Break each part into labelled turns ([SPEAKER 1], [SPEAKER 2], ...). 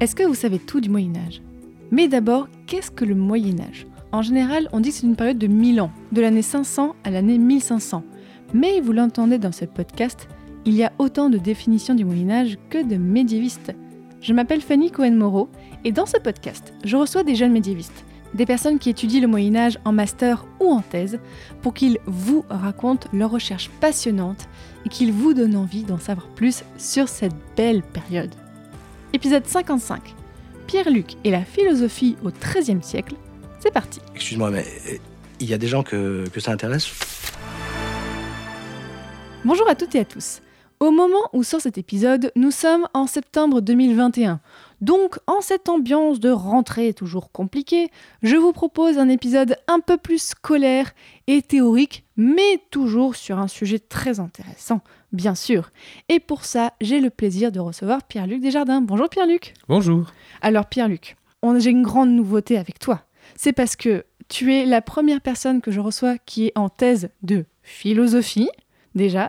[SPEAKER 1] Est-ce que vous savez tout du Moyen Âge Mais d'abord, qu'est-ce que le Moyen Âge En général, on dit que c'est une période de 1000 ans, de l'année 500 à l'année 1500. Mais vous l'entendez dans ce podcast, il y a autant de définitions du Moyen Âge que de médiévistes. Je m'appelle Fanny Cohen-Moreau et dans ce podcast, je reçois des jeunes médiévistes, des personnes qui étudient le Moyen Âge en master ou en thèse, pour qu'ils vous racontent leurs recherches passionnantes et qu'ils vous donnent envie d'en savoir plus sur cette belle période. Épisode 55. Pierre-Luc et la philosophie au XIIIe siècle. C'est parti.
[SPEAKER 2] Excuse-moi, mais euh, il y a des gens que, que ça intéresse?
[SPEAKER 1] Bonjour à toutes et à tous. Au moment où sort cet épisode, nous sommes en septembre 2021. Donc, en cette ambiance de rentrée toujours compliquée, je vous propose un épisode un peu plus scolaire et théorique, mais toujours sur un sujet très intéressant, bien sûr. Et pour ça, j'ai le plaisir de recevoir Pierre-Luc Desjardins. Bonjour Pierre-Luc.
[SPEAKER 3] Bonjour.
[SPEAKER 1] Alors Pierre-Luc, j'ai une grande nouveauté avec toi. C'est parce que tu es la première personne que je reçois qui est en thèse de philosophie, déjà,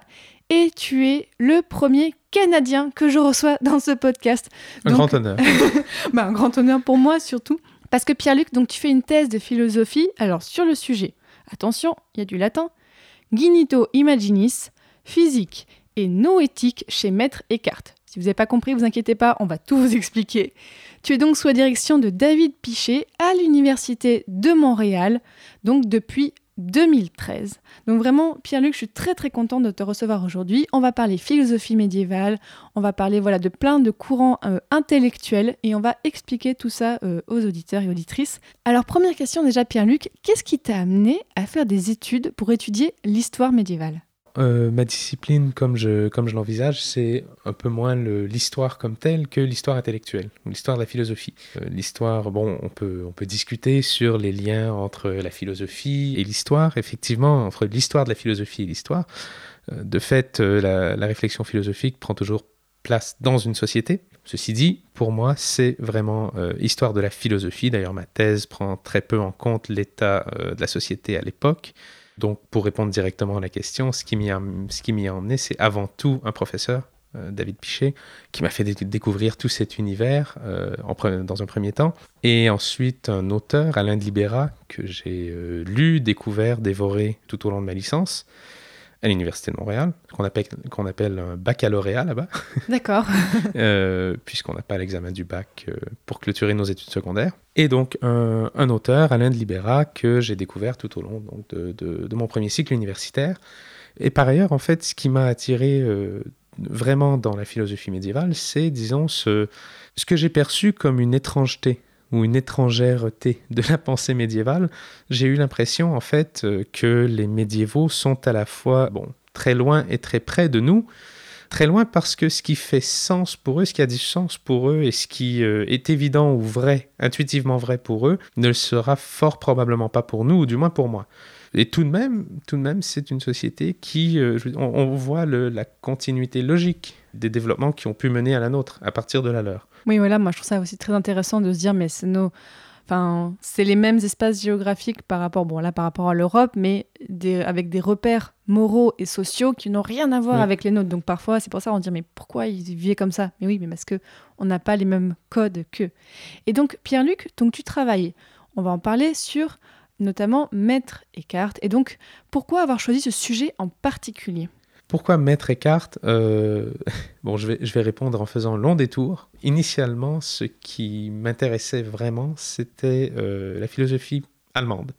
[SPEAKER 1] et tu es le premier Canadien que je reçois dans ce podcast.
[SPEAKER 3] Un
[SPEAKER 1] Donc-
[SPEAKER 3] grand honneur.
[SPEAKER 1] bah, un grand honneur pour moi surtout. Parce que Pierre-Luc, donc tu fais une thèse de philosophie, alors sur le sujet, attention, il y a du latin, Ginito Imaginis, physique et noétique chez Maître Eckhart. Si vous n'avez pas compris, vous inquiétez pas, on va tout vous expliquer. Tu es donc sous la direction de David Pichet à l'Université de Montréal, donc depuis 2013. Donc vraiment, Pierre-Luc, je suis très très contente de te recevoir aujourd'hui. On va parler philosophie médiévale, on va parler voilà de plein de courants euh, intellectuels et on va expliquer tout ça euh, aux auditeurs et auditrices. Alors première question déjà Pierre-Luc, qu'est-ce qui t'a amené à faire des études pour étudier l'histoire médiévale?
[SPEAKER 4] Euh, ma discipline, comme je, l'envisage, c'est un peu moins l'histoire comme telle que l'histoire intellectuelle, ou l'histoire de la philosophie. Euh, l'histoire, bon, on peut, discuter sur les liens entre la philosophie et l'histoire, effectivement, entre l'histoire de la philosophie et l'histoire. Euh, de fait, la, réflexion philosophique prend toujours place dans une société. Ceci dit, pour moi, c'est vraiment euh, histoire de la philosophie. D'ailleurs, ma thèse prend très peu en compte l'état de la société à l'époque. Donc, pour répondre directement à la question, ce qui m'y a, emmené, c'est avant tout un professeur, euh, David Pichet, qui m'a fait dé- découvrir tout cet univers euh, dans un premier temps. Et ensuite, un auteur, Alain de Libera, que j'ai euh, lu, découvert, dévoré tout au long de ma licence à l'Université de Montréal, qu'on appelle, qu'on appelle un baccalauréat là-bas,
[SPEAKER 1] D'accord.
[SPEAKER 4] euh, puisqu'on n'a pas l'examen du bac euh, pour clôturer nos études secondaires. Et donc un, un auteur, Alain de Libera, que j'ai découvert tout au long donc, de, de- de mon premier cycle universitaire. Et par ailleurs, en fait, ce qui m'a attiré euh, vraiment dans la philosophie médiévale, c'est, disons, ce, ce que j'ai perçu comme une étrangeté ou une étrangèreté de la pensée médiévale. J'ai eu l'impression, en fait, euh, que les médiévaux sont à la fois, bon, très loin et très près de nous, très loin parce que ce qui fait sens pour eux, ce qui a du sens pour eux et ce qui euh, est évident ou vrai, intuitivement vrai pour eux, ne le sera fort probablement pas pour nous, ou du moins pour moi. Et tout de même, tout de même, c'est une société qui, euh, on, voit la continuité logique des développements qui ont pu mener à la nôtre à partir de la leur.
[SPEAKER 1] Oui, voilà, moi je trouve ça aussi très intéressant de se dire, mais c'est nos. Enfin, c'est les mêmes espaces géographiques par rapport, bon là par rapport à l'Europe, mais des- avec des repères moraux et sociaux qui n'ont rien à voir
[SPEAKER 4] Oui.
[SPEAKER 1] avec les nôtres. Donc parfois, c'est pour ça on dit, mais pourquoi ils vivaient comme ça? Mais oui, mais parce que on n'a pas les mêmes codes qu'eux. Et donc Pierre-Luc, donc tu travailles. On va en parler sur notamment Maître Eckhart. Et donc, pourquoi avoir choisi ce sujet en particulier?
[SPEAKER 4] Pourquoi Maître Eckhart Euh, Bon, je vais, je vais répondre en faisant long détour. Initialement, ce qui m'intéressait vraiment, c'était euh, la philosophie allemande.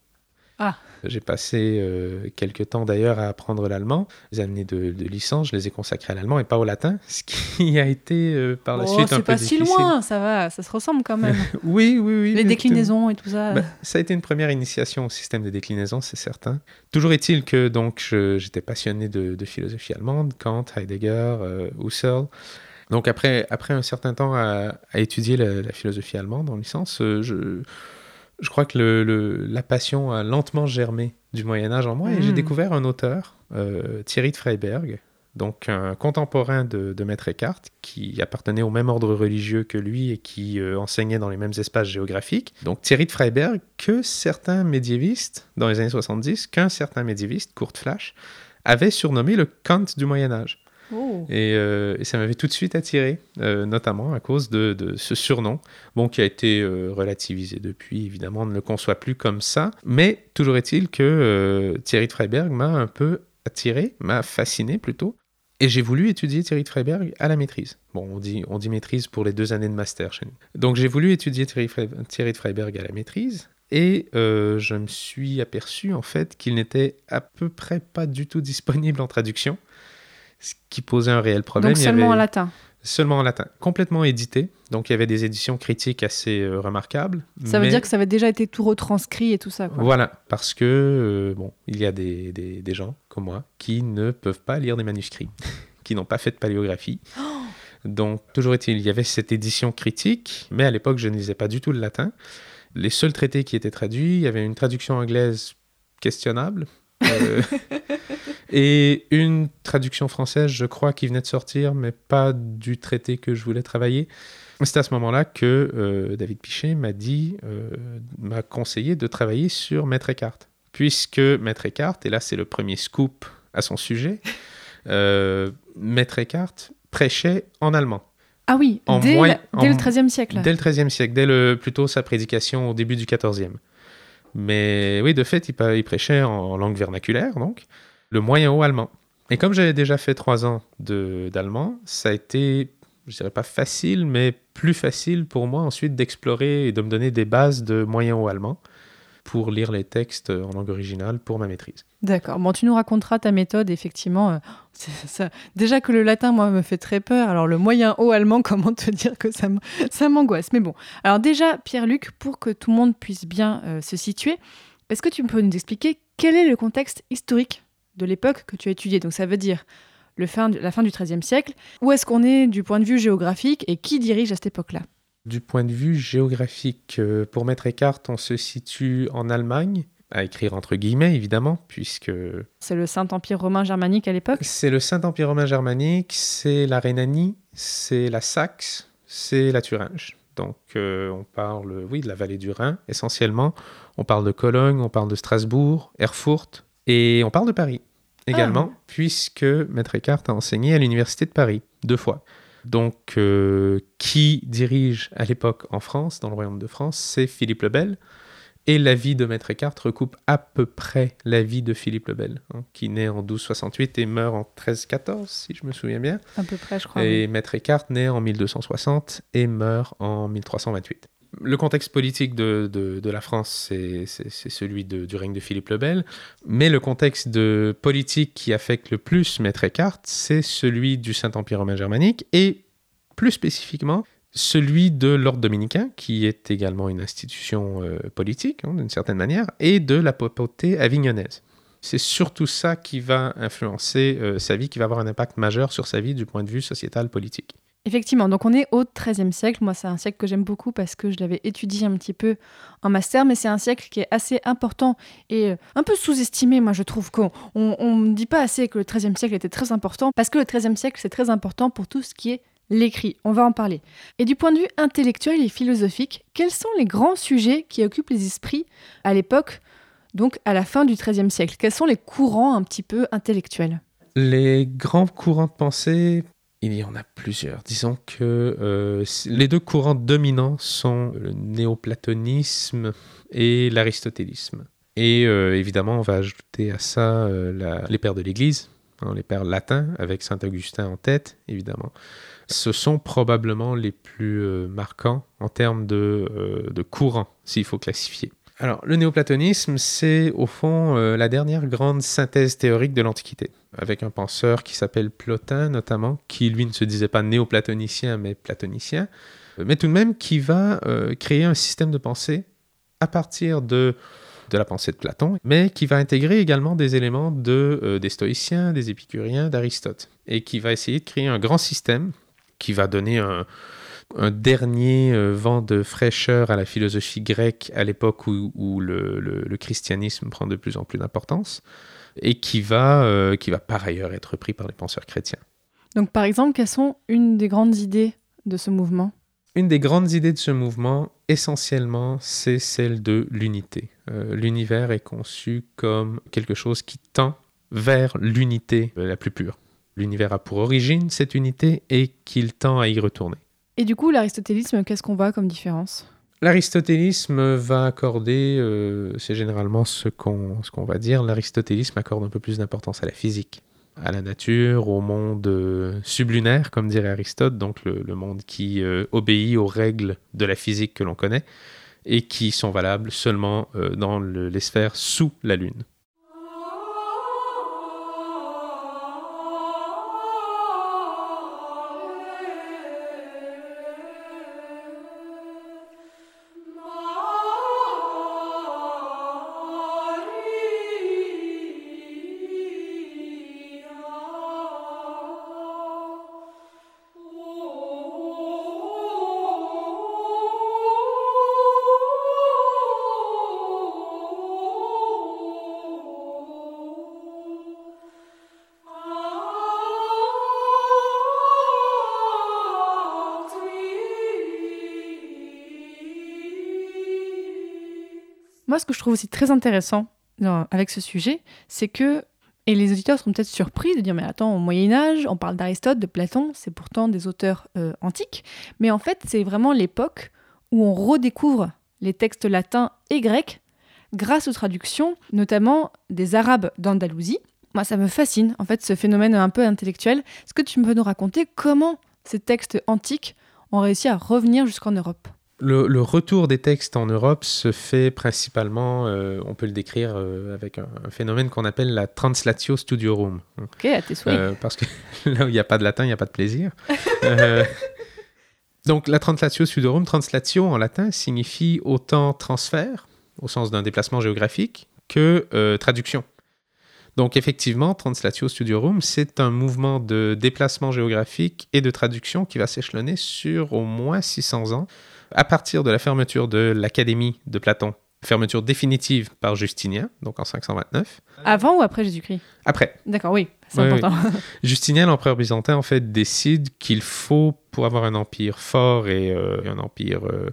[SPEAKER 1] Ah.
[SPEAKER 4] J'ai passé euh, quelques temps d'ailleurs à apprendre l'allemand. Les années de, de licence, je les ai consacrées à l'allemand et pas au latin, ce qui a été euh, par la
[SPEAKER 1] Oh,
[SPEAKER 4] suite un
[SPEAKER 1] c'est
[SPEAKER 4] peu
[SPEAKER 1] pas si
[SPEAKER 4] difficile.
[SPEAKER 1] loin, ça va, ça se ressemble quand même.
[SPEAKER 4] Oui, oui, oui.
[SPEAKER 1] les déclinaisons et tout ça.
[SPEAKER 4] bah, ça a été une première initiation au système de déclinaison, c'est certain. Toujours est-il que donc j'étais passionné de, de philosophie allemande, Kant, Heidegger, euh, Husserl. Donc après, après un certain temps à, à étudier la, la philosophie allemande en licence, euh, je, je crois que le, le- la passion a lentement germé du Moyen Âge en moi et j'ai
[SPEAKER 1] Mm.
[SPEAKER 4] découvert un auteur, euh, Thierry de Freiberg, donc un contemporain de, de Maître Eckhart, qui appartenait au même ordre religieux que lui et qui euh, enseignait dans les mêmes espaces géographiques. Donc Thierry de Freiberg, que certains médiévistes, dans les années 70, qu'un certain médiéviste, Kurt Flash, avait surnommé le Kant du Moyen Âge.
[SPEAKER 1] Oh.
[SPEAKER 4] Et, euh, et ça m'avait tout de suite attiré, euh, notamment à cause de, ce surnom, bon, qui a été euh, relativisé depuis, évidemment, on ne le conçoit plus comme ça. Mais toujours est-il que Thierry de Freiberg m'a un peu attiré, m'a fasciné plutôt. Et j'ai voulu étudier Thierry de Freiberg à la maîtrise. Bon, on dit, on dit maîtrise pour les deux années de master chez nous. Donc j'ai voulu étudier Thierry, de Freiberg à la maîtrise. Et je me suis aperçu en fait qu'il n'était à peu près pas du tout disponible en traduction, ce qui posait un réel problème.
[SPEAKER 1] Donc seulement
[SPEAKER 4] avait-
[SPEAKER 1] en latin.
[SPEAKER 4] Seulement en latin, complètement édité. Donc il y avait des éditions critiques assez euh, remarquables.
[SPEAKER 1] Ça veut
[SPEAKER 4] mais-
[SPEAKER 1] dire que ça avait déjà été tout retranscrit et tout ça. Quoi.
[SPEAKER 4] Voilà, parce que euh, bon, il y a des, des, des gens comme moi qui ne peuvent pas lire des manuscrits, qui n'ont pas fait de paléographie. Donc, toujours est-il, il y avait cette édition critique, mais à l'époque, je ne lisais pas du tout le latin. Les seuls traités qui étaient traduits, il y avait une traduction anglaise questionnable. euh, et une traduction française, je crois, qui venait de sortir, mais pas du traité que je voulais travailler. C'est à ce moment-là que euh, David Pichet m'a dit, euh, m'a conseillé de travailler sur Maître Eckhart. Puisque Maître Eckhart, et là c'est le premier scoop à son sujet, euh, Maître Eckhart prêchait en allemand.
[SPEAKER 1] Ah oui,
[SPEAKER 4] En
[SPEAKER 1] dès,
[SPEAKER 4] moyen-
[SPEAKER 1] la- dès
[SPEAKER 4] en-
[SPEAKER 1] le XIIIe siècle.
[SPEAKER 4] Dès le XIIIe siècle, dès le, plutôt sa prédication au début du XIVe. Mais oui, de fait, il, il prêchait en langue vernaculaire, donc, le moyen-haut allemand. Et comme j'avais déjà fait trois ans d'allemand, ça a été, je dirais pas facile, mais plus facile pour moi ensuite d'explorer et de me donner des bases de moyen-haut allemand pour lire les textes en langue originale pour ma maîtrise.
[SPEAKER 1] D'accord. Bon, tu nous raconteras ta méthode, effectivement. euh, Déjà que le latin, moi, me fait très peur. Alors, le moyen haut allemand, comment te dire que ça m'angoisse Mais bon. Alors, déjà, Pierre-Luc, pour que tout le monde puisse bien euh, se situer, est-ce que tu peux nous expliquer quel est le contexte historique de l'époque que tu as étudié Donc, ça veut dire le fin la fin du XIIIe siècle. Où est-ce qu'on est du point de vue géographique et qui dirige à cette époque-là?
[SPEAKER 4] Du point de vue géographique, euh, pour Maître Eckhart, on se situe en Allemagne, à écrire entre guillemets évidemment, puisque
[SPEAKER 1] C'est le Saint-Empire romain germanique à l'époque?
[SPEAKER 4] C'est le Saint-Empire romain germanique, c'est la Rhénanie, c'est la Saxe, c'est la Thuringe. Donc euh, on parle, oui, de la vallée du Rhin essentiellement. On parle de Cologne, on parle de Strasbourg, Erfurt, et on parle de Paris également, puisque Maître Eckhart a enseigné à l'Université de Paris deux fois. Donc, euh, qui dirige à l'époque en France, dans le Royaume de France, c'est Philippe le Bel. Et la vie de Maître Eckhart recoupe à peu près la vie de Philippe le Bel, hein, qui naît en 1268 et meurt en 1314, si je me souviens bien.
[SPEAKER 1] À peu près, je crois.
[SPEAKER 4] Et
[SPEAKER 1] oui.
[SPEAKER 4] Maître Eckhart naît en 1260 et meurt en 1328. Le contexte politique de, la France, c'est celui de- du règne de Philippe le Bel, mais le contexte de politique qui affecte le plus Maître Eckhart, c'est celui du Saint-Empire romain germanique et plus spécifiquement celui de l'ordre dominicain, qui est également une institution euh, politique, hein, d'une certaine manière, et de la papauté avignonnaise. C'est surtout ça qui va influencer euh, sa vie, qui va avoir un impact majeur sur sa vie du point de vue sociétal politique.
[SPEAKER 1] Effectivement, donc on est au XIIIe siècle. Moi, c'est un siècle que j'aime beaucoup parce que je l'avais étudié un petit peu en master, mais c'est un siècle qui est assez important et euh, un peu sous-estimé. Moi, je trouve qu'on on, ne dit pas assez que le XIIIe siècle était très important parce que le XIIIe siècle, c'est très important pour tout ce qui est l'écrit. On va en parler. Et du point de vue intellectuel et philosophique, quels sont les grands sujets qui occupent les esprits à l'époque, donc à la fin du XIIIe siècle? Quels sont les courants un petit peu intellectuels?
[SPEAKER 4] Les grands courants de pensée, il y en a plusieurs. Disons que euh, les deux courants dominants sont le néoplatonisme et l'aristotélisme. Et euh, évidemment, on va ajouter à ça euh, les pères de l'Église, hein, les pères latins, avec Saint Augustin en tête, évidemment. Ce sont probablement les plus marquants en termes de, de s'il faut classifier. Alors, le néoplatonisme, c'est au fond la dernière grande synthèse théorique de l'Antiquité, avec un penseur qui s'appelle Plotin notamment, qui lui ne se disait pas néoplatonicien mais platonicien, euh, mais tout de même qui va euh, créer un système de pensée à partir de, de la pensée de Platon, mais qui va intégrer également des éléments de, euh, des stoïciens, des épicuriens, d'Aristote, et qui va essayer de créer un grand système qui va donner un, dernier vent de fraîcheur à la philosophie grecque à l'époque où, où le christianisme prend de plus en plus d'importance, et qui va, euh, qui va par ailleurs être repris par les penseurs chrétiens.
[SPEAKER 1] Donc par exemple, quelles sont une des grandes idées de ce mouvement?
[SPEAKER 4] Une des grandes idées de ce mouvement, essentiellement, c'est celle de l'unité. Euh, L'univers est conçu comme quelque chose qui tend vers l'unité la plus pure. L'univers a pour origine cette unité et qu'il tend à y retourner.
[SPEAKER 1] Et du coup, l'aristotélisme, qu'est-ce qu'on voit comme différence?
[SPEAKER 4] L'aristotélisme va accorder, euh, c'est généralement ce qu'on va dire, l'aristotélisme accorde un peu plus d'importance à la physique, à la nature, au monde euh, sublunaire, comme dirait Aristote, donc le, monde qui euh, obéit aux règles de la physique que l'on connaît et qui sont valables seulement dans le- les sphères sous la Lune.
[SPEAKER 1] Moi, ce que je trouve aussi très intéressant avec ce sujet, c'est que, et les auditeurs seront peut-être surpris de dire, mais attends, au Moyen Âge, on parle d'Aristote, de Platon, c'est pourtant des auteurs euh, antiques, mais en fait, c'est vraiment l'époque où on redécouvre les textes latins et grecs grâce aux traductions, notamment des Arabes d'Andalousie. Moi, ça me fascine, en fait, ce phénomène un peu intellectuel. Est-ce que tu peux nous raconter comment ces textes antiques ont réussi à revenir jusqu'en Europe?
[SPEAKER 4] Le, le retour des textes en Europe se fait principalement, euh, on peut le décrire euh, avec un, un phénomène qu'on appelle la translatio studiorum.
[SPEAKER 1] Ok, à tes souhaits.
[SPEAKER 4] Euh, parce que là où il n'y a pas de latin, il n'y a pas de plaisir. Donc la translatio studiorum, translatio en latin signifie autant transfert, au sens d'un déplacement géographique, que traduction. Donc effectivement, translatio studiorum, c'est un mouvement de déplacement géographique et de traduction qui va s'échelonner sur au moins 600 ans, à partir de la fermeture de l'Académie de Platon, fermeture définitive par Justinien, donc en 529.
[SPEAKER 1] Avant ou après Jésus-Christ?
[SPEAKER 4] Après,
[SPEAKER 1] D'accord, oui, c'est
[SPEAKER 4] Oui,
[SPEAKER 1] important.
[SPEAKER 4] Justinien, l'empereur byzantin, en fait, décide qu'il faut, pour avoir un empire fort et euh, un empire euh,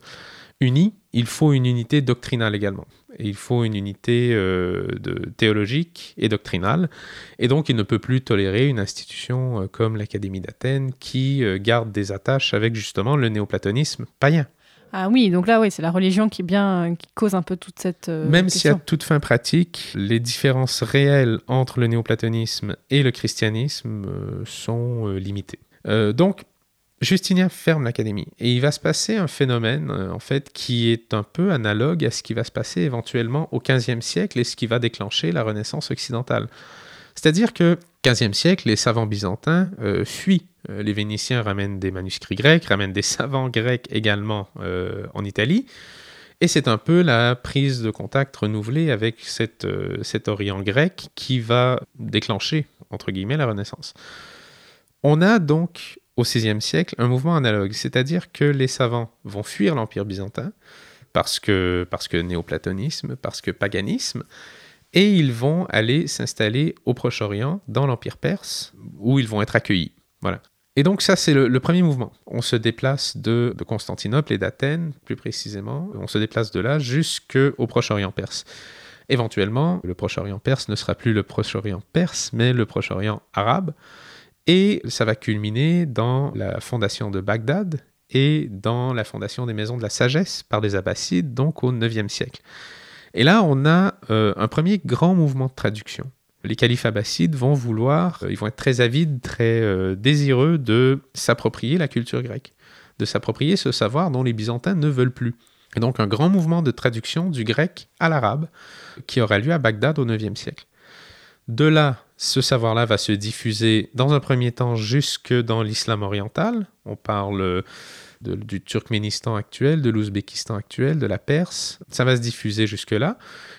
[SPEAKER 4] uni, il faut une unité doctrinale également. Et il faut une unité euh, de, théologique et doctrinale. Et donc, il ne peut plus tolérer une institution comme l'Académie d'Athènes qui garde des attaches avec justement le néoplatonisme païen.
[SPEAKER 1] Ah oui, donc là, oui, c'est la religion qui, bien, qui cause un peu toute cette. euh,
[SPEAKER 4] Même si à toute fin pratique, les différences réelles entre le néoplatonisme et le christianisme euh, sont euh, limitées. Donc, Justinien ferme l'académie et il va se passer un phénomène en fait qui est un peu analogue à ce qui va se passer éventuellement au XVe siècle et ce qui va déclencher la Renaissance occidentale. C'est-à-dire que 15e siècle, les savants byzantins fuient. Euh, les Vénitiens ramènent des manuscrits grecs, ramènent des savants grecs également euh, en Italie. Et c'est un peu la prise de contact renouvelée avec euh, cet Orient grec qui va déclencher, entre guillemets, la Renaissance. On a donc au VIe siècle un mouvement analogue, c'est-à-dire que les savants vont fuir l'Empire byzantin parce que, parce que néoplatonisme, parce que paganisme, et ils vont aller s'installer au Proche-Orient, dans l'Empire perse, où ils vont être accueillis. Voilà. Et donc ça, c'est le, premier mouvement. On se déplace de, Constantinople et d'Athènes, plus précisément, on se déplace de là jusqu'au Proche-Orient perse. Éventuellement, le Proche-Orient perse ne sera plus le Proche-Orient perse, mais le Proche-Orient arabe. Et ça va culminer dans la fondation de Bagdad et dans la fondation des maisons de la sagesse par les Abbassides, donc au IXe siècle. Et là, on a euh, un premier grand mouvement de traduction. Les califes abbassides vont vouloir, euh, ils vont être très avides, très euh, désireux de s'approprier la culture grecque, de s'approprier ce savoir dont les Byzantins ne veulent plus. Et donc un grand mouvement de traduction du grec à l'arabe qui aura lieu à Bagdad au IXe siècle. De là, ce savoir-là va se diffuser dans un premier temps jusque dans l'islam oriental. On parle de- du Turkménistan actuel, de l'Ouzbékistan actuel, de la Perse. Ça va se diffuser jusque-là.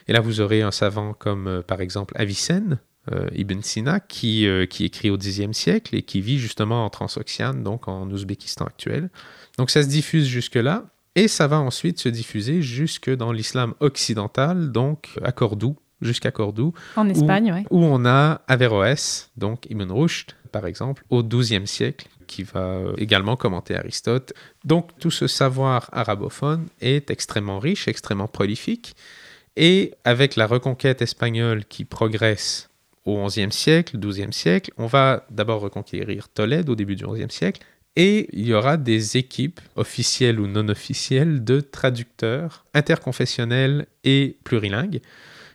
[SPEAKER 4] Et là, vous aurez un savant comme, euh, par exemple, Avicenne, euh, Ibn Sina, qui, euh, qui écrit au Xe siècle et qui vit justement en Transoxiane, donc en Ouzbékistan actuel. Donc ça se diffuse jusque-là, et ça va ensuite se diffuser jusque dans l'islam occidental, donc à Cordoue, jusqu'à Cordoue,
[SPEAKER 1] En Espagne, ouais.
[SPEAKER 4] où on a Averroès, donc Ibn Rushd, par exemple, au XIIe siècle, qui va euh, également commenter Aristote. Donc tout ce savoir arabophone est extrêmement riche, extrêmement prolifique, et avec la reconquête espagnole qui progresse au XIe siècle, XIIe siècle, on va d'abord reconquérir Tolède au début du XIe siècle, et il y aura des équipes officielles ou non officielles de traducteurs interconfessionnels et plurilingues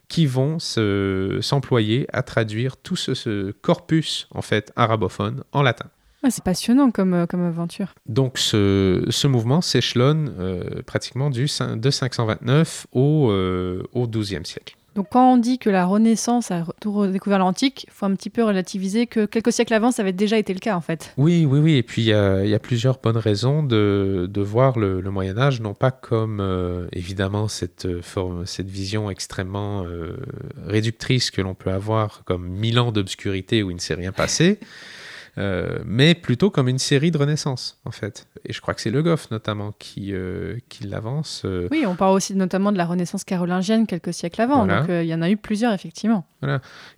[SPEAKER 4] qui vont se- s'employer à traduire tout ce, ce corpus en fait arabophone en latin.
[SPEAKER 1] C'est passionnant comme, euh, comme aventure.
[SPEAKER 4] Donc ce, ce mouvement s'échelonne euh, pratiquement du, de 529 au, euh, au XIIe siècle.
[SPEAKER 1] Donc quand on dit que la Renaissance a tout redécouvert l'antique, il faut un petit peu relativiser que quelques siècles avant, ça avait déjà été le cas en fait.
[SPEAKER 4] Oui, oui, oui. Et puis il y a, il y a plusieurs bonnes raisons de, de voir le, le Moyen Âge, non pas comme euh, évidemment cette, forme, cette vision extrêmement euh, réductrice que l'on peut avoir comme mille ans d'obscurité où il ne s'est rien passé, euh, mais plutôt comme une série de renaissance en fait. Et je crois que c'est Le Goff notamment qui, euh, qui l'avance. euh,
[SPEAKER 1] Oui, on parle aussi notamment de la Renaissance carolingienne quelques siècles avant,
[SPEAKER 4] Voilà.
[SPEAKER 1] donc il y en a eu plusieurs effectivement.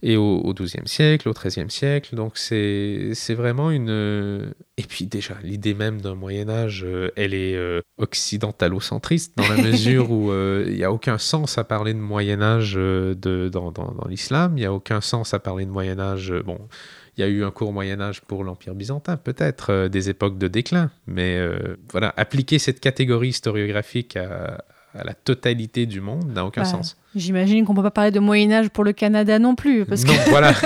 [SPEAKER 4] et au, XIIe siècle, au XIIIe siècle. Donc c'est vraiment une... Et puis déjà, l'idée même d'un Moyen Âge, euh, elle est occidentalocentriste dans la mesure où il n'y a aucun sens à parler de Moyen Âge de, dans, dans, dans l'islam, il n'y a aucun sens à parler de Moyen Âge... euh, bon, il y a eu un court Moyen Âge pour l'Empire byzantin, peut-être, euh, des époques de déclin, mais euh, voilà, appliquer cette catégorie historiographique à, à la totalité du monde n'a aucun
[SPEAKER 1] Bah,
[SPEAKER 4] sens.
[SPEAKER 1] J'imagine qu'on peut pas parler de Moyen Âge pour le Canada non plus, parce
[SPEAKER 4] non, voilà.
[SPEAKER 1] que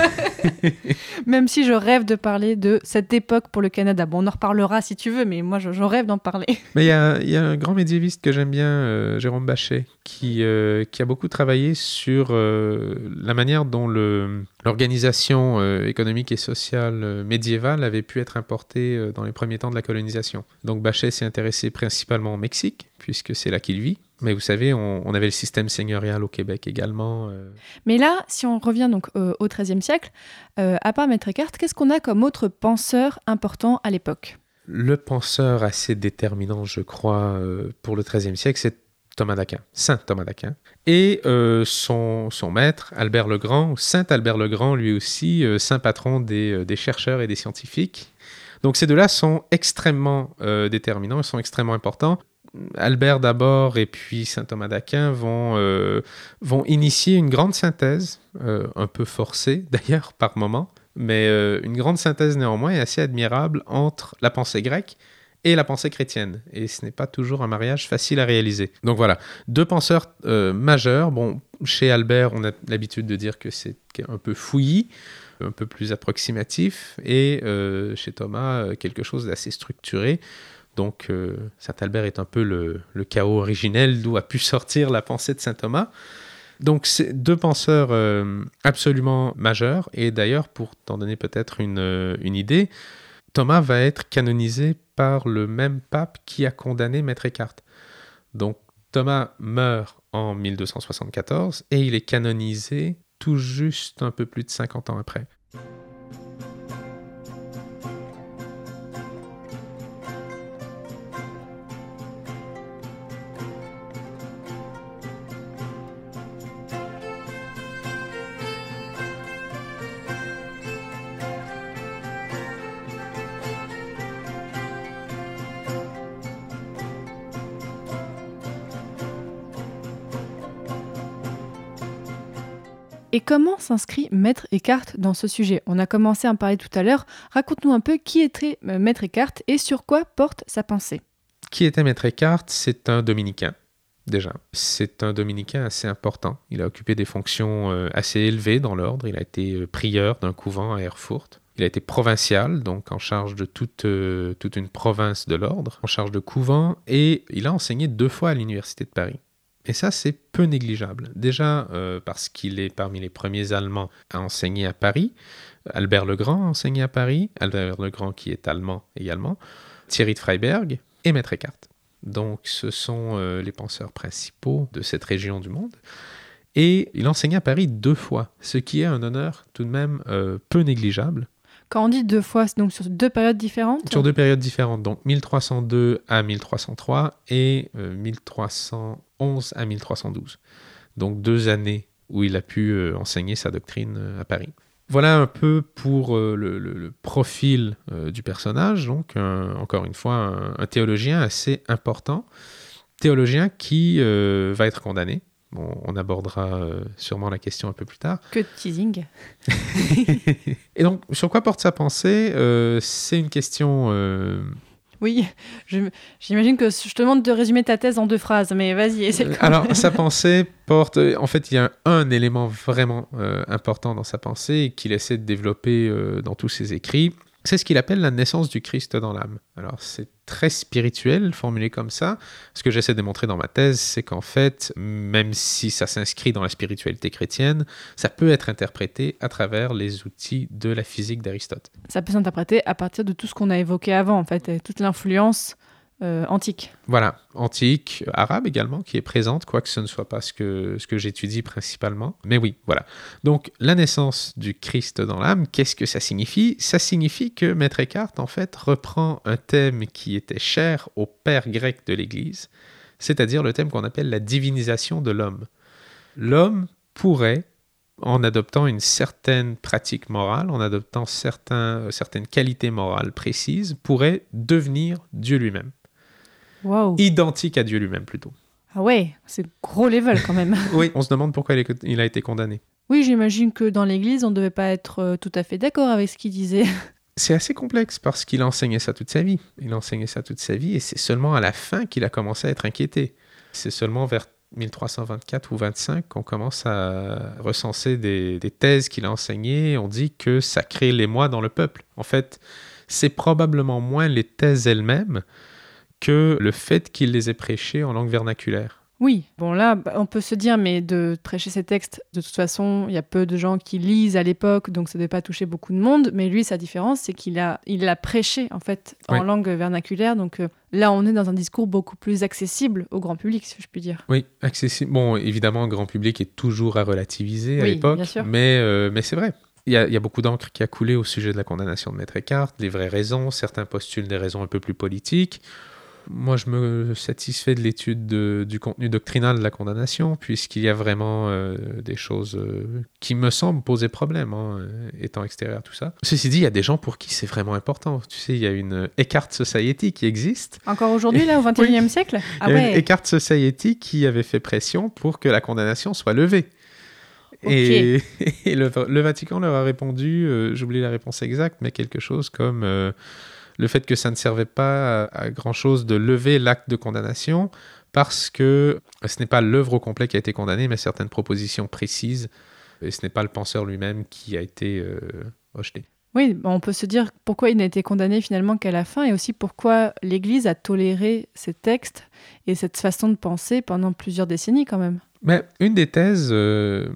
[SPEAKER 1] même si je rêve de parler de cette époque pour le Canada, bon on en reparlera si tu veux, mais moi je, je rêve d'en parler.
[SPEAKER 4] Mais il y a, il y a un grand médiéviste que j'aime bien, euh, Jérôme Bachet, qui, euh, qui a beaucoup travaillé sur euh, la manière dont le- l'organisation euh, économique et sociale euh, médiévale avait pu être importée euh, dans les premiers temps de la colonisation. Donc Bachet s'est intéressé principalement au Mexique, puisque c'est là qu'il vit. Mais vous savez, on, on avait le système seigneurial au Québec également. euh.
[SPEAKER 1] Mais là, si on revient donc euh, au XIIIe siècle, euh, à part Maître Eckhart, qu'est-ce qu'on a comme autre penseur important à l'époque?
[SPEAKER 4] Le penseur assez déterminant, je crois, pour le XIIIe siècle, c'est Thomas d'Aquin, Saint Thomas d'Aquin. Et euh, son, son maître, Albert le Grand, Saint Albert le Grand, lui aussi, euh, saint patron des, euh, des chercheurs et des scientifiques. Donc ces deux-là sont extrêmement déterminants, ils sont extrêmement importants. Albert d'abord et puis saint Thomas d'Aquin vont, euh, vont initier une grande synthèse, euh, un peu forcée d'ailleurs par moment, mais euh, une grande synthèse néanmoins et assez admirable entre la pensée grecque et la pensée chrétienne. Et ce n'est pas toujours un mariage facile à réaliser. Donc voilà, deux penseurs majeurs. Bon, chez Albert, on a l'habitude de dire que c'est un peu fouillis, un peu plus approximatif, et chez Thomas, quelque chose d'assez structuré. Donc, euh, Saint Albert est un peu le, chaos originel d'où a pu sortir la pensée de Saint Thomas. Donc, c'est deux penseurs euh, absolument majeurs. Et d'ailleurs, pour t'en donner peut-être une, euh, une idée, Thomas va être canonisé par le même pape qui a condamné Maître Eckhart. Donc, Thomas meurt en 1274 et il est canonisé tout juste un peu plus de 50 ans après.
[SPEAKER 1] Comment s'inscrit Maître Eckhart dans ce sujet? On a commencé à en parler tout à l'heure. Raconte-nous un peu qui était euh, Maître Eckhart et sur quoi porte sa pensée.
[SPEAKER 4] Qui était Maître Eckhart? C'est un dominicain, déjà. C'est un dominicain assez important. Il a occupé des fonctions euh, assez élevées dans l'ordre. Il a été euh, prieur d'un couvent à Erfurt. Il a été provincial, donc en charge de toute, toute une province de l'ordre, en charge de couvent, et il a enseigné deux fois à l'Université de Paris. Et ça, c'est peu négligeable. Déjà euh, parce qu'il est parmi les premiers Allemands à enseigner à Paris. Albert le Grand a enseigné à Paris. Albert le Grand qui est allemand également. Thierry de Freiberg et Maître Eckhart. Donc ce sont euh, les penseurs principaux de cette région du monde. Et il enseignait à Paris deux fois, ce qui est un honneur tout de même euh, peu négligeable.
[SPEAKER 1] Quand on dit deux fois, c'est donc sur deux périodes différentes?
[SPEAKER 4] Sur deux périodes différentes, donc 1302 à 1303 et euh, 1311 à 1312. Donc deux années où il a pu euh, enseigner sa doctrine euh, à Paris. Voilà un peu pour euh, le, le- le profil du personnage, donc un- encore une fois un, un théologien assez important, théologien qui euh, va être condamné. Bon, on abordera sûrement la question un peu plus tard.
[SPEAKER 1] Que de teasing.
[SPEAKER 4] Et donc, sur quoi porte sa pensée? Euh, C'est une question euh,
[SPEAKER 1] Oui, je- j'imagine que je te demande de résumer ta thèse en deux phrases, mais vas-y, essaie.
[SPEAKER 4] Euh, Alors, sa pensée porte. En fait, il y a un élément vraiment euh, important dans sa pensée qu'il essaie de développer euh, dans tous ses écrits. C'est ce qu'il appelle la naissance du Christ dans l'âme. Alors, c'est très spirituel, formulé comme ça. Ce que j'essaie de démontrer dans ma thèse, c'est qu'en fait, même si ça s'inscrit dans la spiritualité chrétienne, ça peut être interprété à travers les outils de la physique d'Aristote.
[SPEAKER 1] Ça peut s'interpréter à partir de tout ce qu'on a évoqué avant, en fait, et toute l'influence euh, antique.
[SPEAKER 4] Voilà, antique, arabe également, qui est présente, quoique ce ne soit pas ce que, ce que j'étudie principalement. Mais oui, voilà. Donc, la naissance du Christ dans l'âme, qu'est-ce que ça signifie? Ça signifie que Maître Eckhart, en fait, reprend un thème qui était cher au père grec de l'Église, c'est-à-dire le thème qu'on appelle la divinisation de l'homme. L'homme pourrait, en adoptant une certaine pratique morale, en adoptant certaines qualités morales précises, pourrait devenir Dieu lui-même Identique à Dieu lui-même plutôt.
[SPEAKER 1] Ah ouais, c'est gros level quand même.
[SPEAKER 4] Oui. On se demande pourquoi il a été condamné.
[SPEAKER 1] Oui, j'imagine que dans l'église, on ne devait pas être euh, tout à fait d'accord avec ce qu'il disait.
[SPEAKER 4] C'est assez complexe parce qu'il a enseigné ça toute sa vie. Il a enseigné ça toute sa vie et c'est seulement à la fin qu'il a commencé à être inquiété. C'est seulement vers 1324 ou 25 qu'on commence à recenser des, des thèses qu'il a enseignées. On dit que ça crée l'émoi dans le peuple. En fait, c'est probablement moins les thèses elles-mêmes que le fait qu'il les ait prêchées en langue vernaculaire.
[SPEAKER 1] Oui, bon là, bah, on peut se dire, mais de prêcher ces textes, de toute façon, il y a peu de gens qui lisent à l'époque, donc ça ne devait pas toucher beaucoup de monde. Mais lui, sa différence, c'est qu'il a, il l'a prêché en fait en
[SPEAKER 4] Oui.
[SPEAKER 1] langue vernaculaire. Donc euh, là, on est dans un discours beaucoup plus accessible au grand public, si je puis dire.
[SPEAKER 4] Oui, accessible. Bon, évidemment, le grand public est toujours à relativiser à
[SPEAKER 1] Oui,
[SPEAKER 4] l'époque, mais, euh, mais c'est vrai. Il y, a, il y a beaucoup d'encre qui a coulé au sujet de la condamnation de Maître Eckhart, les vraies raisons, certains postulent des raisons un peu plus politiques. Moi, je me satisfais de l'étude de- du contenu doctrinal de la condamnation, puisqu'il y a vraiment euh, des choses euh, qui me semblent poser problème, hein, euh, étant extérieur à tout ça. Ceci dit, il y a des gens pour qui c'est vraiment important. Tu sais, il y a une Eckhart Society qui existe,
[SPEAKER 1] Encore aujourd'hui, là, au XXIe siècle? Ah
[SPEAKER 4] il y a une
[SPEAKER 1] ouais,
[SPEAKER 4] Eckhart Society qui avait fait pression pour que la condamnation soit levée. Et, et le, le Vatican leur a répondu, euh, j'oublie la réponse exacte, mais quelque chose comme le fait que ça ne servait pas à, grand-chose de lever l'acte de condamnation parce que ce n'est pas l'œuvre au complet qui a été condamnée, mais certaines propositions précises, et ce n'est pas le penseur lui-même qui a été euh, rejeté.
[SPEAKER 1] Oui, on peut se dire pourquoi il n'a été condamné finalement qu'à la fin et aussi pourquoi l'Église a toléré ces textes et cette façon de penser pendant plusieurs décennies quand même.
[SPEAKER 4] Mais une des thèses euh,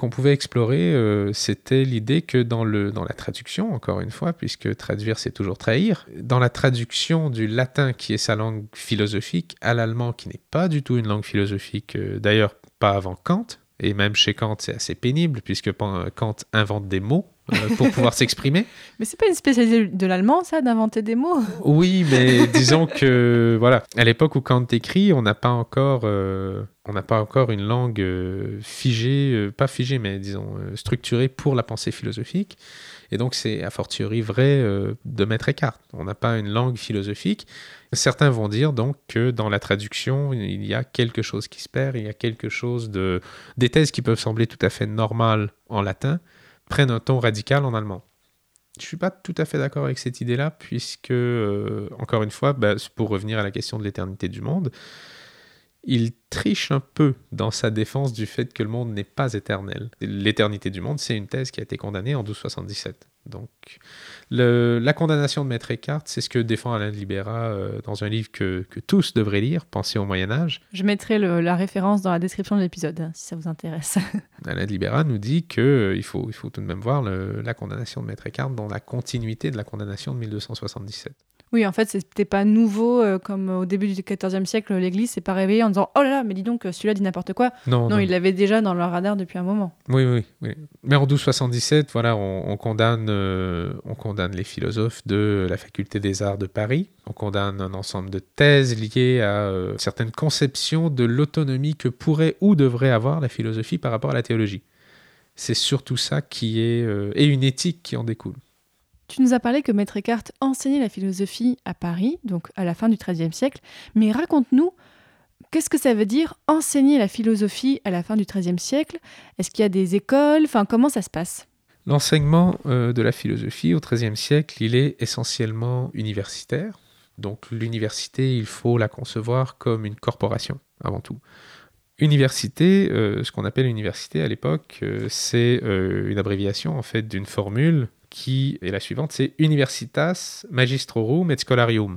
[SPEAKER 4] qu'on pouvait explorer, euh, c'était l'idée que dans, le, dans la traduction, encore une fois, puisque traduire c'est toujours trahir, dans la traduction du latin qui est sa langue philosophique à l'allemand qui n'est pas du tout une langue philosophique, euh, d'ailleurs pas avant Kant, et même chez Kant c'est assez pénible puisque Kant invente des mots pour pouvoir s'exprimer.
[SPEAKER 1] Mais c'est pas une spécialité de l'allemand ça d'inventer des mots
[SPEAKER 4] Oui, mais disons que voilà, à l'époque où Kant écrit, on n'a pas encore, euh, on n'a pas encore une langue euh, figée, euh, pas figée, mais disons euh, structurée pour la pensée philosophique. Et donc c'est a fortiori vrai euh, de Maître Eckhart. On n'a pas une langue philosophique. Certains vont dire donc que dans la traduction, il y a quelque chose qui se perd, il y a quelque chose de des thèses qui peuvent sembler tout à fait normales en latin prennent un ton radical en allemand. Je suis pas tout à fait d'accord avec cette idée-là, puisque, euh, encore une fois, bah, pour revenir à la question de l'éternité du monde, il triche un peu dans sa défense du fait que le monde n'est pas éternel. L'éternité du monde, c'est une thèse qui a été condamnée en 1277. Donc, le- la condamnation de Maître Eckhart, c'est ce que défend Alain de Libera euh, dans un livre que, que tous devraient lire, Pensez au Moyen Âge.
[SPEAKER 1] Je mettrai le- la référence dans la description de l'épisode hein, si ça vous intéresse.
[SPEAKER 4] Alain de Libera nous dit qu'il il faut, il faut tout de même voir le- la condamnation de Maître Eckhart dans la continuité de la condamnation de 1277.
[SPEAKER 1] Oui, en fait, c'était pas nouveau euh, comme au début du XIVe siècle, l'Église s'est pas réveillée en disant Oh là là, mais dis donc, celui-là dit n'importe quoi.
[SPEAKER 4] Non,
[SPEAKER 1] Non, il l'avait déjà dans leur radar depuis un moment.
[SPEAKER 4] Oui, oui, oui. Mais en 1277, voilà, on, on condamne, euh, on condamne les philosophes de la faculté des arts de Paris. On condamne un ensemble de thèses liées à euh, certaines conceptions de l'autonomie que pourrait ou devrait avoir la philosophie par rapport à la théologie. C'est surtout ça qui est... euh, et une éthique qui en découle.
[SPEAKER 1] Tu nous as parlé que Maître Eckhart enseignait la philosophie à Paris, donc à la fin du XIIIe siècle. Mais raconte-nous, qu'est-ce que ça veut dire enseigner la philosophie à la fin du XIIIe siècle? Est-ce qu'il y a des écoles? Comment ça se passe?
[SPEAKER 4] L'enseignement euh, de la philosophie au XIIIe siècle, il est essentiellement universitaire. Donc l'université, il faut la concevoir comme une corporation, avant tout. Université, euh, ce qu'on appelle université à l'époque, euh, c'est une abréviation en fait d'une formule qui est la suivante, c'est Universitas Magistrorum et Scholarium.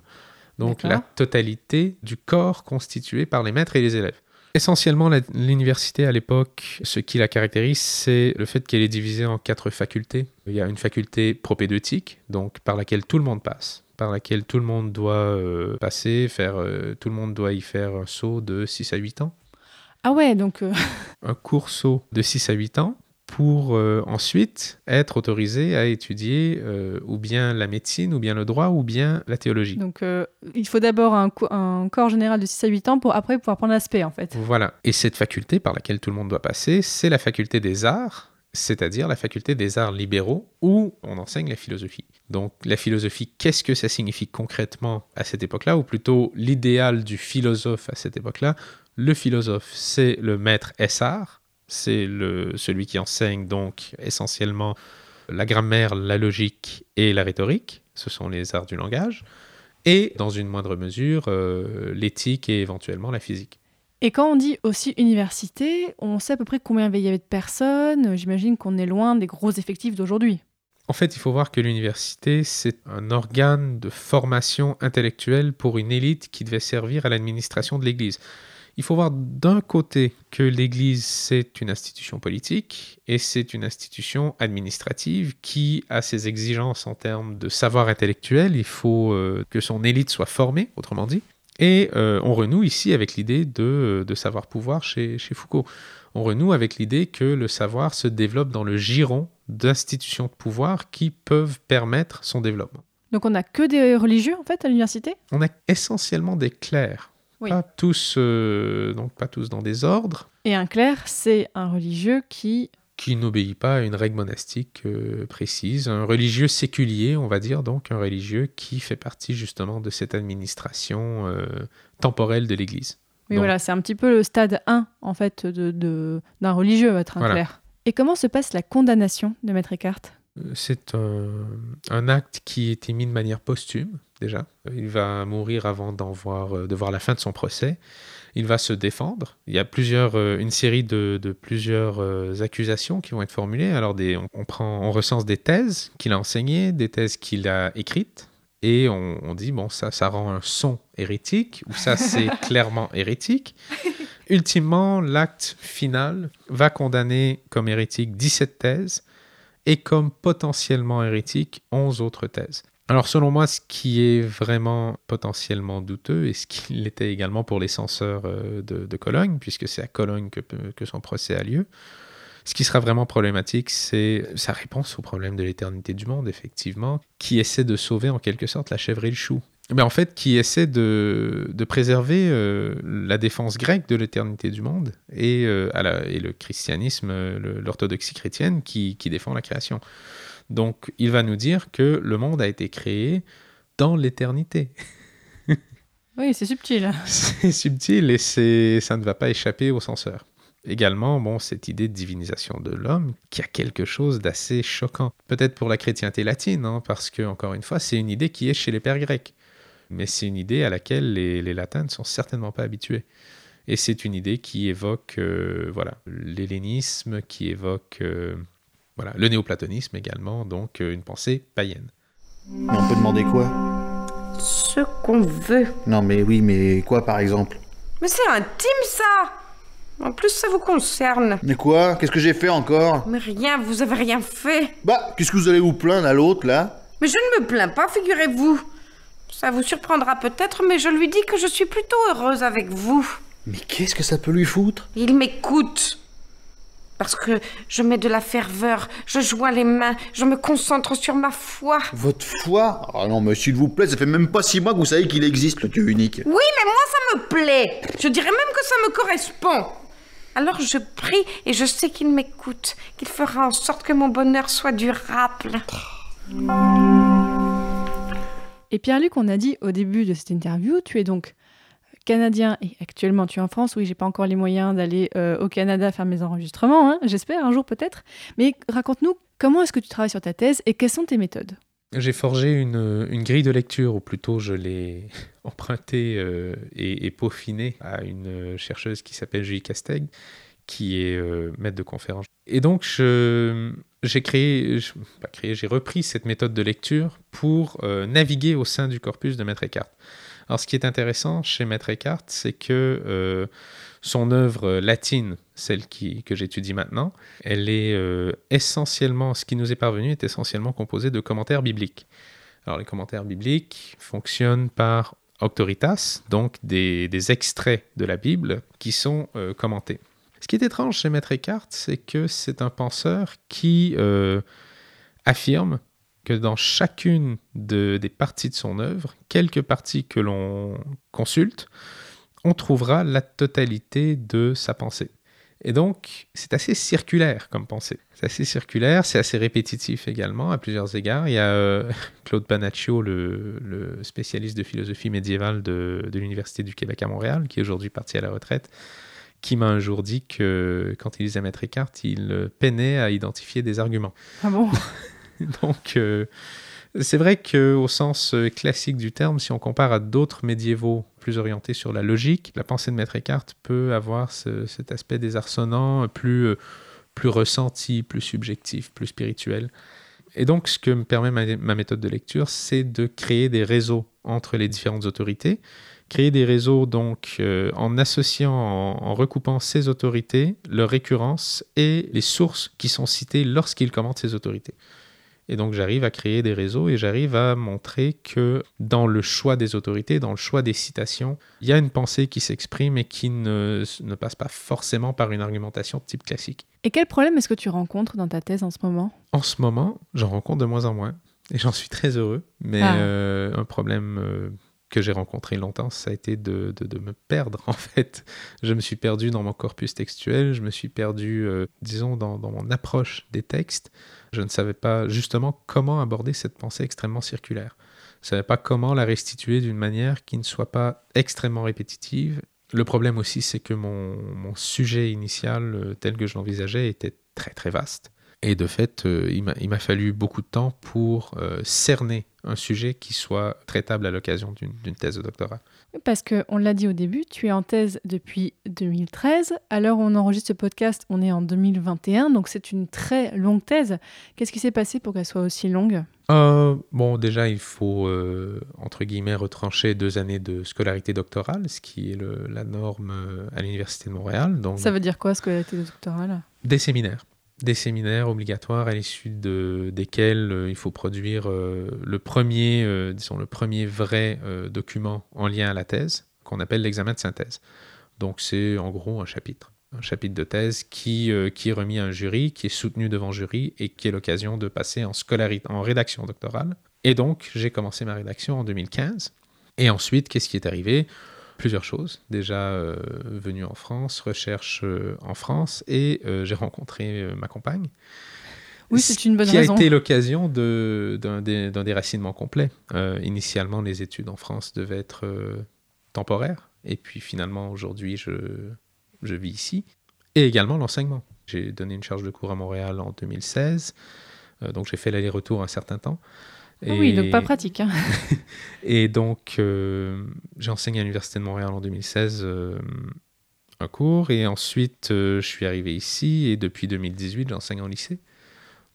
[SPEAKER 4] Donc la totalité du corps constitué par les maîtres et les élèves. Essentiellement, l'université à l'époque, ce qui la caractérise, c'est le fait qu'elle est divisée en quatre facultés. Il y a une faculté propédeutique, donc par laquelle tout le monde passe, par laquelle tout le monde doit euh, passer, faire, euh, tout le monde doit y faire un saut de 6 à 8 ans.
[SPEAKER 1] Ah ouais, donc euh,
[SPEAKER 4] Un court saut de 6 à 8 ans pour euh, ensuite être autorisé à étudier euh, ou bien la médecine, ou bien le droit, ou bien la théologie.
[SPEAKER 1] Donc, euh, il faut d'abord un, co- un corps général de 6 à 8 ans pour après pouvoir prendre l'aspect, en fait.
[SPEAKER 4] Voilà. Et cette faculté par laquelle tout le monde doit passer, c'est la faculté des arts, c'est-à-dire la faculté des arts libéraux, où on enseigne la philosophie. Donc la philosophie, qu'est-ce que ça signifie concrètement à cette époque-là, ou plutôt l'idéal du philosophe à cette époque-là? Le philosophe, c'est le maître essar, c'est le, celui qui enseigne donc essentiellement la grammaire, la logique et la rhétorique, ce sont les arts du langage, et dans une moindre mesure, euh, l'éthique et éventuellement la physique.
[SPEAKER 1] Et quand on dit aussi université, on sait à peu près combien il y avait de personnes. J'imagine qu'on est loin des gros effectifs d'aujourd'hui.
[SPEAKER 4] En fait, il faut voir que l'université, c'est un organe de formation intellectuelle pour une élite qui devait servir à l'administration de l'Église. Il faut voir d'un côté que l'Église, c'est une institution politique et c'est une institution administrative qui a ses exigences en termes de savoir intellectuel. Il faut euh, que son élite soit formée, autrement dit. Et euh, on renoue ici avec l'idée de, de savoir-pouvoir chez, chez Foucault. On renoue avec l'idée que le savoir se développe dans le giron d'institutions de pouvoir qui peuvent permettre son développement.
[SPEAKER 1] Donc, on n'a que des religieux, en fait, à l'université?
[SPEAKER 4] On a essentiellement des clercs,
[SPEAKER 1] Oui.
[SPEAKER 4] pas tous, euh, donc pas tous dans des ordres,
[SPEAKER 1] Et un clerc, c'est un religieux qui...
[SPEAKER 4] qui n'obéit pas à une règle monastique euh, précise, un religieux séculier, on va dire, donc un religieux qui fait partie justement de cette administration euh, temporelle de l'Église.
[SPEAKER 1] Oui,
[SPEAKER 4] Donc-
[SPEAKER 1] voilà, c'est un petit peu le stade 1, en fait, de, d'un religieux, être un
[SPEAKER 4] Voilà.
[SPEAKER 1] clerc. Et comment se passe la condamnation de Maître Eckhart?
[SPEAKER 4] C'est un, un acte qui est émis de manière posthume, déjà. Il va mourir avant d'en voir, euh, de voir la fin de son procès. Il va se défendre. Il y a plusieurs, euh, une série de, de plusieurs euh, accusations qui vont être formulées. Alors, des, on, on prend, on recense des thèses qu'il a enseignées, des thèses qu'il a écrites, et on, on dit, bon, ça, ça rend un son hérétique, ou ça, c'est clairement hérétique. Ultimement, l'acte final va condamner comme hérétique 17 thèses et comme potentiellement hérétique 11 autres thèses. Alors selon moi, ce qui est vraiment potentiellement douteux, et ce qu'il l'était également pour les censeurs euh, de, Cologne, puisque c'est à Cologne que son procès a lieu, ce qui sera vraiment problématique, c'est sa réponse au problème de l'éternité du monde, effectivement, qui essaie de sauver en quelque sorte la chèvre et le chou. Mais en fait, qui essaie de, de préserver euh, la défense grecque de l'éternité du monde et, euh, à la- et le christianisme, euh, l'orthodoxie chrétienne qui, qui défend la création. Donc, il va nous dire que le monde a été créé dans l'éternité.
[SPEAKER 1] Oui, c'est subtil.
[SPEAKER 4] C'est subtil et ça ne va pas échapper aux censeurs. Également, bon, cette idée de divinisation de l'homme qui a quelque chose d'assez choquant. Peut-être pour la chrétienté latine, hein, parce que, encore une fois, c'est une idée qui est chez les pères grecs. Mais c'est une idée à laquelle les, les latins ne sont certainement pas habitués. Et c'est une idée qui évoque euh, voilà, l'hellénisme, qui évoque euh, voilà, le néoplatonisme également, donc euh, une pensée païenne.
[SPEAKER 5] Mais on peut demander quoi?
[SPEAKER 6] Ce qu'on veut.
[SPEAKER 5] Non mais oui, mais quoi par exemple?
[SPEAKER 6] Mais c'est intime ça En plus, ça vous concerne.
[SPEAKER 5] Mais quoi? Qu'est-ce que j'ai fait encore?
[SPEAKER 6] Mais rien, vous avez rien fait.
[SPEAKER 5] Bah, qu'est-ce que vous allez vous plaindre à l'autre là?
[SPEAKER 6] Mais je ne me plains pas, figurez-vous. Ça vous surprendra peut-être, mais je lui dis que je suis plutôt heureuse avec vous.
[SPEAKER 5] Mais qu'est-ce que ça peut lui foutre?
[SPEAKER 6] Il m'écoute. Parce que je mets de la ferveur, je joins les mains, je me concentre sur ma foi.
[SPEAKER 5] Votre foi? Ah non, mais s'il vous plaît, ça fait même pas six mois que vous savez qu'il existe, le Dieu unique.
[SPEAKER 6] Oui, mais moi, ça me plaît. Je dirais même que ça me correspond. Alors je prie et je sais qu'il m'écoute, qu'il fera en sorte que mon bonheur soit durable.
[SPEAKER 1] Et Pierre-Luc, on a dit au début de cette interview, tu es donc canadien et actuellement tu es en France. Oui, j'ai pas encore les moyens d'aller euh, au Canada faire mes enregistrements, hein, j'espère un jour peut-être. Mais raconte-nous comment est-ce que tu travailles sur ta thèse et quelles sont tes méthodes?
[SPEAKER 4] J'ai forgé une, grille de lecture, ou plutôt je l'ai empruntée euh, et, et peaufinée à une chercheuse qui s'appelle Julie Casteg, qui est euh, maître de conférence. Et donc, je, j'ai repris cette méthode de lecture pour euh, naviguer au sein du corpus de Maître Eckhart. Alors, ce qui est intéressant chez Maître Eckhart, c'est que euh, son œuvre latine, celle que j'étudie maintenant, elle est euh, essentiellement, ce qui nous est parvenu est essentiellement composé de commentaires bibliques. Alors, les commentaires bibliques fonctionnent par auctoritas, donc des, extraits de la Bible qui sont euh, commentés. Ce qui est étrange chez Maître Eckhart, c'est que c'est un penseur qui euh, affirme que dans chacune de- des parties de son œuvre, quelques parties que l'on consulte, on trouvera la totalité de sa pensée. Et donc, c'est assez circulaire comme pensée. C'est assez circulaire, c'est assez répétitif également à plusieurs égards. Il y a euh, Claude Panaccio, le, le spécialiste de philosophie médiévale de, de l'Université du Québec à Montréal, qui est aujourd'hui parti à la retraite, qui m'a un jour dit que quand il lisait Maître Eckhart, il peinait à identifier des arguments.
[SPEAKER 1] Ah bon?
[SPEAKER 4] Donc, euh, c'est vrai qu'au sens euh, classique du terme, si on compare à d'autres médiévaux plus orientés sur la logique, la pensée de Maître Eckhart peut avoir ce- cet aspect désarçonnant, plus, euh, plus ressenti, plus subjectif, plus spirituel. Et donc, ce que me permet ma, ma méthode de lecture, c'est de créer des réseaux entre les différentes autorités. Créer des réseaux, donc, euh, en associant, en, en recoupant ces autorités, leur récurrence et les sources qui sont citées lorsqu'ils commentent ces autorités. Et donc j'arrive à créer des réseaux et j'arrive à montrer que dans le choix des autorités, dans le choix des citations, il y a une pensée qui s'exprime et qui ne, ne passe pas forcément par une argumentation de type classique.
[SPEAKER 1] Et quel problème est-ce que tu rencontres dans ta thèse en ce moment?
[SPEAKER 4] En ce moment, j'en rencontre de moins en moins et j'en suis très heureux. Mais
[SPEAKER 1] Ah.
[SPEAKER 4] euh, un problème euh, que j'ai rencontré longtemps, ça a été de, de- me perdre en fait. Je me suis perdu dans mon corpus textuel, je me suis perdu, euh, disons, dans, mon approche des textes. Je ne savais pas justement comment aborder cette pensée extrêmement circulaire. Je ne savais pas comment la restituer d'une manière qui ne soit pas extrêmement répétitive. Le problème aussi, c'est que mon, mon sujet initial, euh, tel que je l'envisageais, était très très vaste. Et de fait, euh, il m'a- fallu beaucoup de temps pour euh, cerner un sujet qui soit traitable à l'occasion d'une thèse de doctorat.
[SPEAKER 1] Parce que on l'a dit au début, tu es en thèse depuis 2013. À l'heure où on enregistre ce podcast, on est en 2021, donc c'est une très longue thèse. Qu'est-ce qui s'est passé pour qu'elle soit aussi longue?
[SPEAKER 4] Euh, bon, déjà, il faut, euh, entre guillemets, retrancher deux années de scolarité doctorale, ce qui est le- la norme à l'Université de Montréal. Donc,
[SPEAKER 1] Ça veut dire quoi, scolarité doctorale?
[SPEAKER 4] Des séminaires. Des séminaires obligatoires à l'issue de, desquels euh, il faut produire euh, le premier, euh, disons, le premier vrai document en lien à la thèse, qu'on appelle l'examen de synthèse. Donc c'est en gros un chapitre. Un chapitre de thèse qui, qui est remis à un jury, qui est soutenu devant jury et qui est l'occasion de passer en, scolarité, en rédaction doctorale. Et donc j'ai commencé ma rédaction en 2015. Et ensuite, qu'est-ce qui est arrivé? Plusieurs choses. Déjà euh, venu en France, recherche euh, en France, et euh, j'ai rencontré ma compagne.
[SPEAKER 1] Oui, c'est une bonne
[SPEAKER 4] qui
[SPEAKER 1] raison.
[SPEAKER 4] a été l'occasion de- d'un d'un déracinement complet. Initialement, les études en France devaient être temporaires, et puis finalement, aujourd'hui, je, je vis ici. Et également l'enseignement. J'ai donné une charge de cours à Montréal en 2016, euh, donc j'ai fait l'aller-retour un certain temps.
[SPEAKER 1] Ah Oui, donc pas pratique. hein.
[SPEAKER 4] Et donc, euh, j'ai enseigné à l'Université de Montréal en 2016 euh, un cours, et ensuite, euh, je suis arrivé ici, et depuis 2018, j'enseigne en lycée.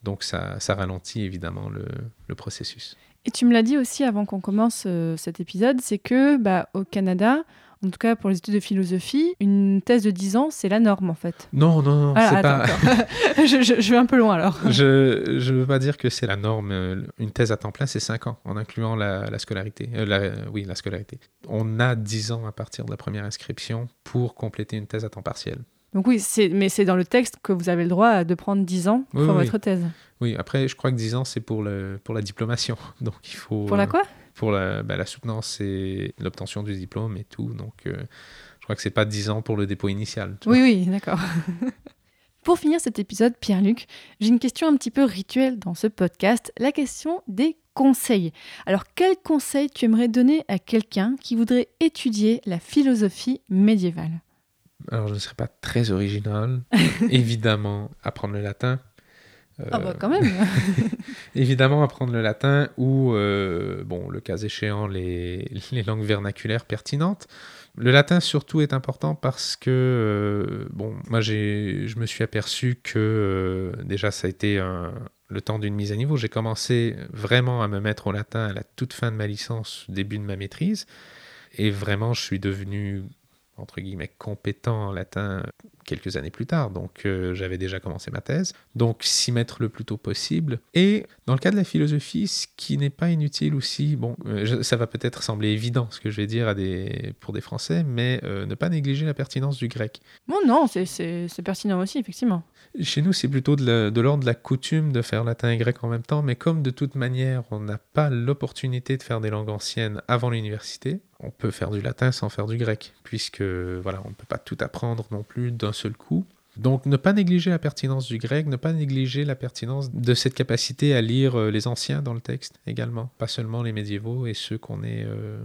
[SPEAKER 4] Donc, ça, ça ralentit évidemment le, le processus.
[SPEAKER 1] Et tu me l'as dit aussi avant qu'on commence euh, cet épisode, c'est que bah, au Canada, En tout cas, pour les études de philosophie, une thèse de 10 ans, c'est la norme en fait.
[SPEAKER 4] Non, non, non,
[SPEAKER 1] Ah,
[SPEAKER 4] c'est
[SPEAKER 1] attends,
[SPEAKER 4] pas.
[SPEAKER 1] je, je- je vais un peu loin alors.
[SPEAKER 4] je je veux pas dire que c'est la norme. Euh, Une thèse à temps plein, c'est 5 ans, en incluant la, la scolarité. Euh, la- oui, la scolarité. On a 10 ans à partir de la première inscription pour compléter une thèse à temps partiel.
[SPEAKER 1] Donc oui, mais c'est dans le texte que vous avez le droit de prendre 10 ans pour
[SPEAKER 4] Oui, oui,
[SPEAKER 1] votre thèse.
[SPEAKER 4] Oui, après, je crois que 10 ans, c'est pour, le, pour la diplomation. Donc, il faut.
[SPEAKER 1] Pour la quoi?
[SPEAKER 4] Pour la, bah, la soutenance et l'obtention du diplôme et tout. Donc, euh, je crois que c'est pas 10 ans pour le dépôt initial. tu
[SPEAKER 1] Oui,
[SPEAKER 4] vois.
[SPEAKER 1] oui, d'accord. Pour finir cet épisode, Pierre-Luc, j'ai une question un petit peu rituelle dans ce podcast, la question des conseils. Alors, quel conseil tu aimerais donner à quelqu'un qui voudrait étudier la philosophie médiévale?
[SPEAKER 4] Alors, je ne serais pas très original. Évidemment, apprendre le latin.
[SPEAKER 1] Ah bah quand même
[SPEAKER 4] Évidemment, apprendre le latin ou, euh, bon, le cas échéant, les, langues vernaculaires pertinentes. Le latin surtout est important parce que, euh, bon, moi je me suis aperçu que euh, déjà ça a été le temps d'une mise à niveau. J'ai commencé vraiment à me mettre au latin à la toute fin de ma licence, début de ma maîtrise. Et vraiment, je suis devenu, entre guillemets, compétent en latin quelques années plus tard. Donc, euh, j'avais déjà commencé ma thèse. Donc, s'y mettre le plus tôt possible. Et dans le cas de la philosophie, ce qui n'est pas inutile aussi, bon, euh, ça va peut-être sembler évident ce que je vais dire pour des Français, mais euh, ne pas négliger la pertinence du grec.
[SPEAKER 1] Bon, non, c'est pertinent aussi, effectivement.
[SPEAKER 4] Chez nous, c'est plutôt de, l'ordre de la coutume de faire latin et grec en même temps, mais comme de toute manière, on n'a pas l'opportunité de faire des langues anciennes avant l'université, on peut faire du latin sans faire du grec, puisque voilà, on ne peut pas tout apprendre non plus d'un seul coup. Donc ne pas négliger la pertinence du grec, ne pas négliger la pertinence de cette capacité à lire euh, les anciens dans le texte également, pas seulement les médiévaux et ceux qu'on est... euh,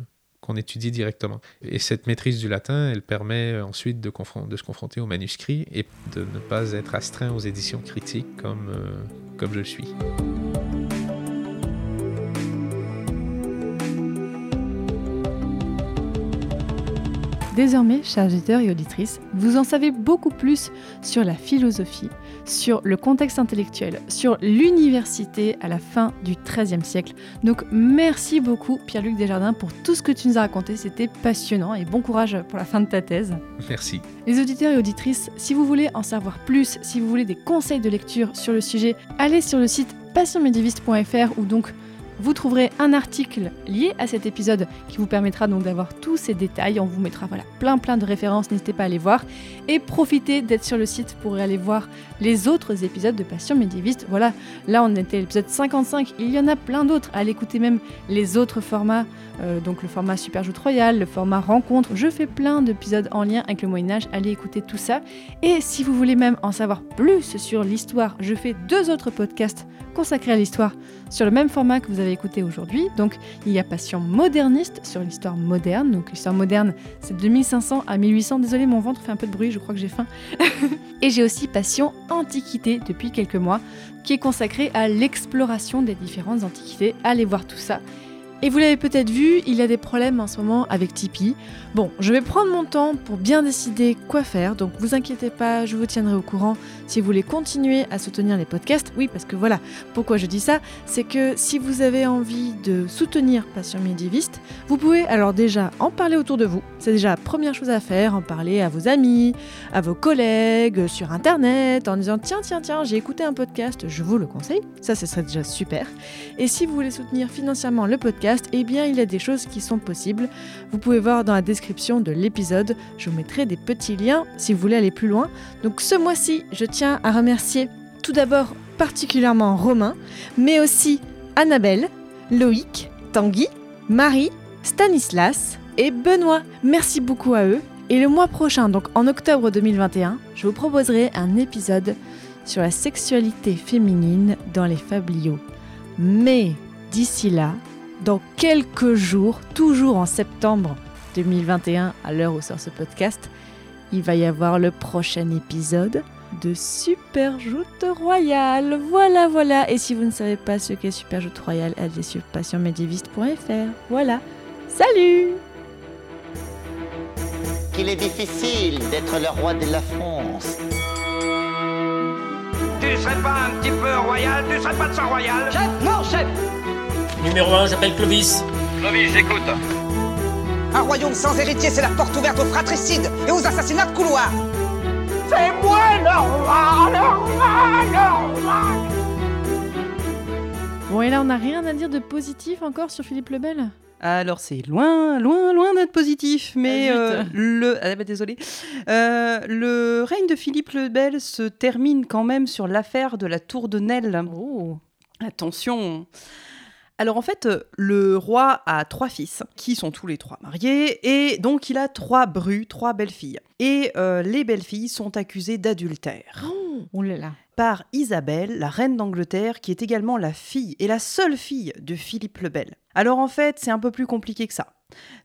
[SPEAKER 4] qu'on étudie directement. Et cette maîtrise du latin, elle permet ensuite de se confronter aux manuscrits et de ne pas être astreint aux éditions critiques comme, euh, comme je le suis.
[SPEAKER 1] Désormais, chers auditeurs et auditrices, vous en savez beaucoup plus sur la philosophie, sur le contexte intellectuel, sur l'université à la fin du XIIIe siècle. Donc merci beaucoup Pierre-Luc Desjardins pour tout ce que tu nous as raconté, c'était passionnant et bon courage pour la fin de ta thèse.
[SPEAKER 4] Merci.
[SPEAKER 1] Les auditeurs et auditrices, si vous voulez en savoir plus, si vous voulez des conseils de lecture sur le sujet, allez sur le site passionmédiéviste.fr où donc vous trouverez un article lié à cet épisode qui vous permettra donc d'avoir tous ces détails. On vous mettra voilà plein plein de références, n'hésitez pas à aller voir et profitez d'être sur le site pour aller voir les autres épisodes de Passion médiéviste. Voilà, là on était à l'épisode 55, il y en a plein d'autres. Allez écouter même les autres formats, euh, donc le format Super Joute Royal, le format Rencontre. Je fais plein d'épisodes en lien avec le Moyen Âge. Allez écouter tout ça. Et si vous voulez même en savoir plus sur l'histoire, je fais deux autres podcasts consacrés à l'histoire sur le même format que vous avez écouté aujourd'hui. Donc il y a Passion moderniste sur l'histoire moderne. Donc l'histoire moderne, c'est de 1500 à 1800. Désolé, mon ventre fait un peu de bruit, je crois que j'ai faim. Et j'ai aussi Passion antiquité depuis quelques mois, qui est consacré à l'exploration des différentes antiquités. Allez voir tout ça. Et vous l'avez peut-être vu, il y a des problèmes en ce moment avec Tipeee. Bon, je vais prendre mon temps pour bien décider quoi faire, donc vous inquiétez pas, je vous tiendrai au courant si vous voulez continuer à soutenir les podcasts. Oui, parce que voilà, pourquoi je dis ça, c'est que si vous avez envie de soutenir Passion médiéviste, vous pouvez alors déjà en parler autour de vous. C'est déjà la première chose à faire, en parler à vos amis, à vos collègues, sur internet, en disant tiens, tiens, tiens, j'ai écouté un podcast, je vous le conseille. Ça, ce serait déjà super. Et si vous voulez soutenir financièrement le podcast, eh bien, il y a des choses qui sont possibles. Vous pouvez voir dans la description de l'épisode, je vous mettrai des petits liens si vous voulez aller plus loin. Donc ce mois-ci, je tiens à remercier tout d'abord particulièrement Romain, mais aussi Annabelle, Loïc, Tanguy, Marie, Stanislas et Benoît. Merci beaucoup à eux. Et le mois prochain, donc en octobre 2021, je vous proposerai un épisode sur la sexualité féminine dans les fabliaux. Mais d'ici là, dans quelques jours, toujours en septembre 2021, à l'heure où sort ce podcast, il va y avoir le prochain épisode de Super Joute Royale. Voilà, voilà. Et si vous ne savez pas ce qu'est Super Joute Royale, allez sur passionmédiéviste.fr. Voilà. Salut
[SPEAKER 7] Qu'il est difficile d'être le roi de la France.
[SPEAKER 8] Tu serais pas un petit peu royal? Tu serais pas de sang royal? Chef Non, chef
[SPEAKER 9] Numéro 1, j'appelle Clovis.
[SPEAKER 8] Clovis, j'écoute.
[SPEAKER 9] Un royaume sans héritier, c'est la porte ouverte aux fratricides et aux assassinats de couloir.
[SPEAKER 8] C'est moi le roi, le roi, le roi
[SPEAKER 1] Bon, et là, on n'a rien à dire de positif encore sur Philippe le Bel
[SPEAKER 10] Alors c'est loin, loin, loin d'être positif, mais
[SPEAKER 1] Ah,
[SPEAKER 10] euh, le, ah, bah, désolé, Euh, le règne de Philippe le Bel se termine quand même sur l'affaire de la tour de Nesle.
[SPEAKER 1] Oh.
[SPEAKER 10] Attention. Alors en fait, euh, le roi a trois fils qui sont tous les trois mariés et donc il a trois brus, trois belles-filles. Et euh, les belles-filles sont accusées d'adultère
[SPEAKER 1] Oh là là.
[SPEAKER 10] par Isabelle, la reine d'Angleterre, qui est également la fille et la seule fille de Philippe le Bel. Alors en fait, c'est un peu plus compliqué que ça.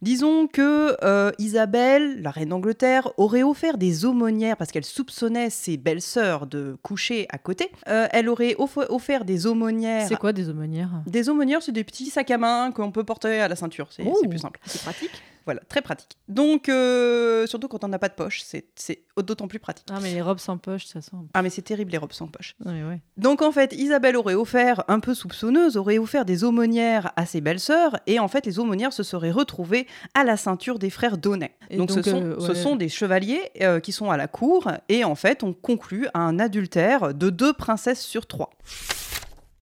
[SPEAKER 10] Disons que euh, Isabelle, la reine d'Angleterre, aurait offert des aumônières parce qu'elle soupçonnait ses belles-sœurs de coucher à côté. Euh, elle aurait off- offert des aumônières.
[SPEAKER 1] C'est quoi des aumônières?
[SPEAKER 10] Des aumônières, c'est des petits sacs à main qu'on peut porter à la ceinture. C'est
[SPEAKER 1] Oh,
[SPEAKER 10] c'est plus simple.
[SPEAKER 1] C'est pratique.
[SPEAKER 10] Voilà, très pratique. Donc, euh, surtout quand on n'a pas de poche, c'est d'autant plus pratique.
[SPEAKER 1] Ah, mais les robes sans poche, ça sent.
[SPEAKER 10] Ah, mais c'est terrible les robes sans poche.
[SPEAKER 1] Ouais.
[SPEAKER 10] Donc en fait, Isabelle aurait offert, un peu soupçonneuse, aurait offert des aumônières à ses belles-sœurs, et en fait, les aumônières se seraient retrouvées à la ceinture des frères Donnet.
[SPEAKER 1] Et
[SPEAKER 10] Donc,
[SPEAKER 1] donc,
[SPEAKER 10] ce, sont,
[SPEAKER 1] euh,
[SPEAKER 10] ce sont des chevaliers euh, qui sont à la cour, et en fait, on conclut à un adultère de deux princesses sur trois.